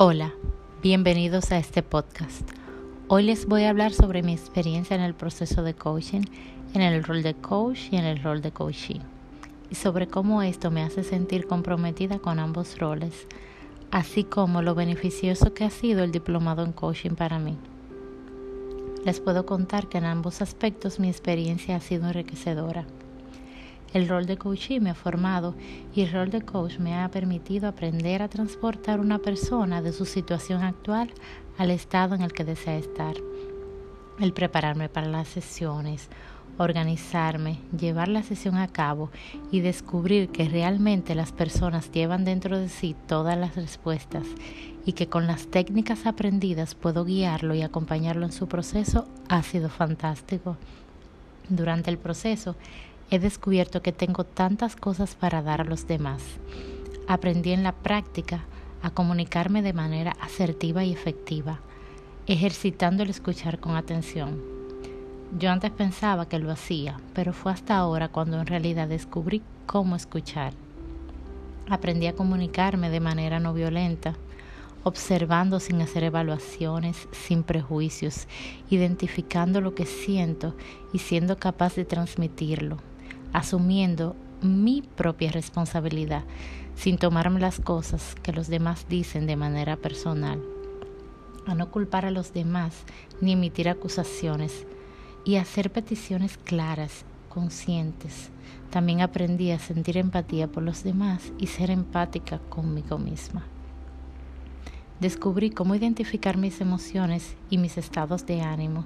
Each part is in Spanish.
Hola, bienvenidos a este podcast. Hoy les voy a hablar sobre mi experiencia en el proceso de coaching, en el rol de coach y en el rol de coaching, y sobre cómo esto me hace sentir comprometida con ambos roles, así como lo beneficioso que ha sido el diplomado en coaching para mí. Les puedo contar que en ambos aspectos mi experiencia ha sido enriquecedora. El rol de coaching me ha formado y el rol de coach me ha permitido aprender a transportar una persona de su situación actual al estado en el que desea estar. El prepararme para las sesiones, organizarme, llevar la sesión a cabo y descubrir que realmente las personas llevan dentro de sí todas las respuestas y que con las técnicas aprendidas puedo guiarlo y acompañarlo en su proceso ha sido fantástico. Durante el proceso he descubierto que tengo tantas cosas para dar a los demás. Aprendí en la práctica a comunicarme de manera asertiva y efectiva, ejercitando el escuchar con atención. Yo antes pensaba que lo hacía, pero fue hasta ahora cuando en realidad descubrí cómo escuchar. Aprendí a comunicarme de manera no violenta, observando sin hacer evaluaciones, sin prejuicios, identificando lo que siento y siendo capaz de transmitirlo, asumiendo mi propia responsabilidad, sin tomarme las cosas que los demás dicen de manera personal, a no culpar a los demás ni emitir acusaciones y hacer peticiones claras, conscientes. También aprendí a sentir empatía por los demás y ser empática conmigo misma. Descubrí cómo identificar mis emociones y mis estados de ánimo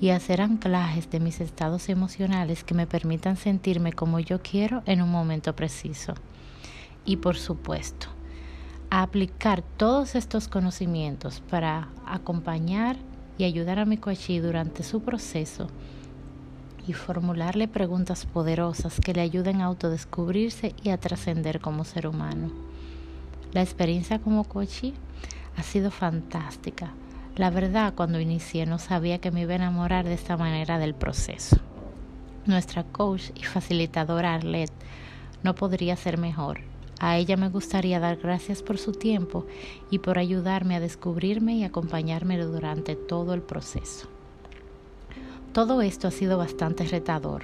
y hacer anclajes de mis estados emocionales que me permitan sentirme como yo quiero en un momento preciso. Y por supuesto, aplicar todos estos conocimientos para acompañar y ayudar a mi coachí durante su proceso y formularle preguntas poderosas que le ayuden a autodescubrirse y a trascender como ser humano. La experiencia como coachí ha sido fantástica. La verdad, cuando inicié no sabía que me iba a enamorar de esta manera del proceso. Nuestra coach y facilitadora Arlette no podría ser mejor. A ella me gustaría dar gracias por su tiempo y por ayudarme a descubrirme y acompañarme durante todo el proceso. Todo esto ha sido bastante retador,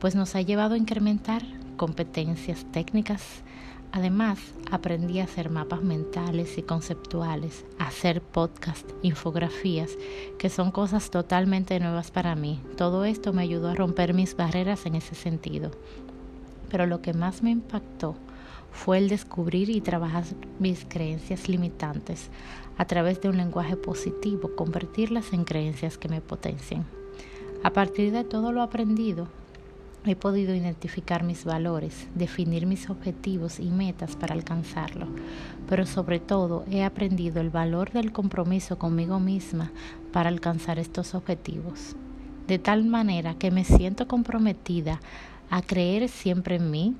pues nos ha llevado a incrementar competencias técnicas, Además, aprendí a hacer mapas mentales y conceptuales, a hacer podcast, infografías, que son cosas totalmente nuevas para mí. Todo esto me ayudó a romper mis barreras en ese sentido. Pero lo que más me impactó fue el descubrir y trabajar mis creencias limitantes a través de un lenguaje positivo, convertirlas en creencias que me potencien. A partir de todo lo aprendido, He podido identificar mis valores, definir mis objetivos y metas para alcanzarlo, pero sobre todo he aprendido el valor del compromiso conmigo misma para alcanzar estos objetivos, de tal manera que me siento comprometida a creer siempre en mí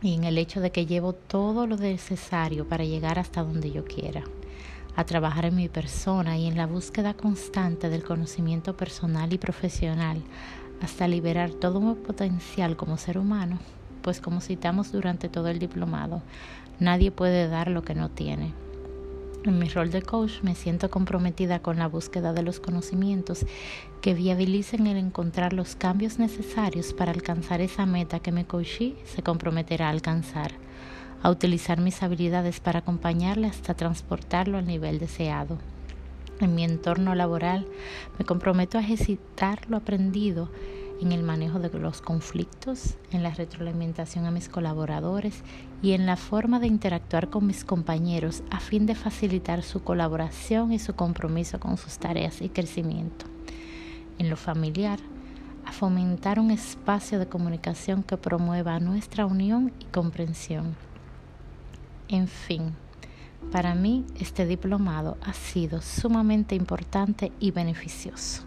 y en el hecho de que llevo todo lo necesario para llegar hasta donde yo quiera, a trabajar en mi persona y en la búsqueda constante del conocimiento personal y profesional hasta liberar todo mi potencial como ser humano, pues como citamos durante todo el diplomado, nadie puede dar lo que no tiene. En mi rol de coach me siento comprometida con la búsqueda de los conocimientos que viabilicen el encontrar los cambios necesarios para alcanzar esa meta que mi coachee se comprometerá a alcanzar, a utilizar mis habilidades para acompañarle hasta transportarlo al nivel deseado. En mi entorno laboral me comprometo a ejercitar lo aprendido en el manejo de los conflictos, en la retroalimentación a mis colaboradores y en la forma de interactuar con mis compañeros a fin de facilitar su colaboración y su compromiso con sus tareas y crecimiento. En lo familiar, a fomentar un espacio de comunicación que promueva nuestra unión y comprensión. En fin, para mí este diplomado ha sido sumamente importante y beneficioso,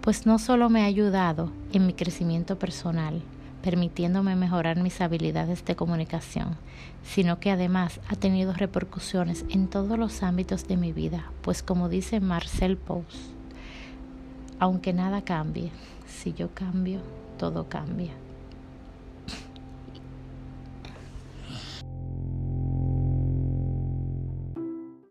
pues no solo me ha ayudado en mi crecimiento personal, permitiéndome mejorar mis habilidades de comunicación, sino que además ha tenido repercusiones en todos los ámbitos de mi vida, pues como dice Marcel Post, aunque nada cambie, si yo cambio, todo cambia.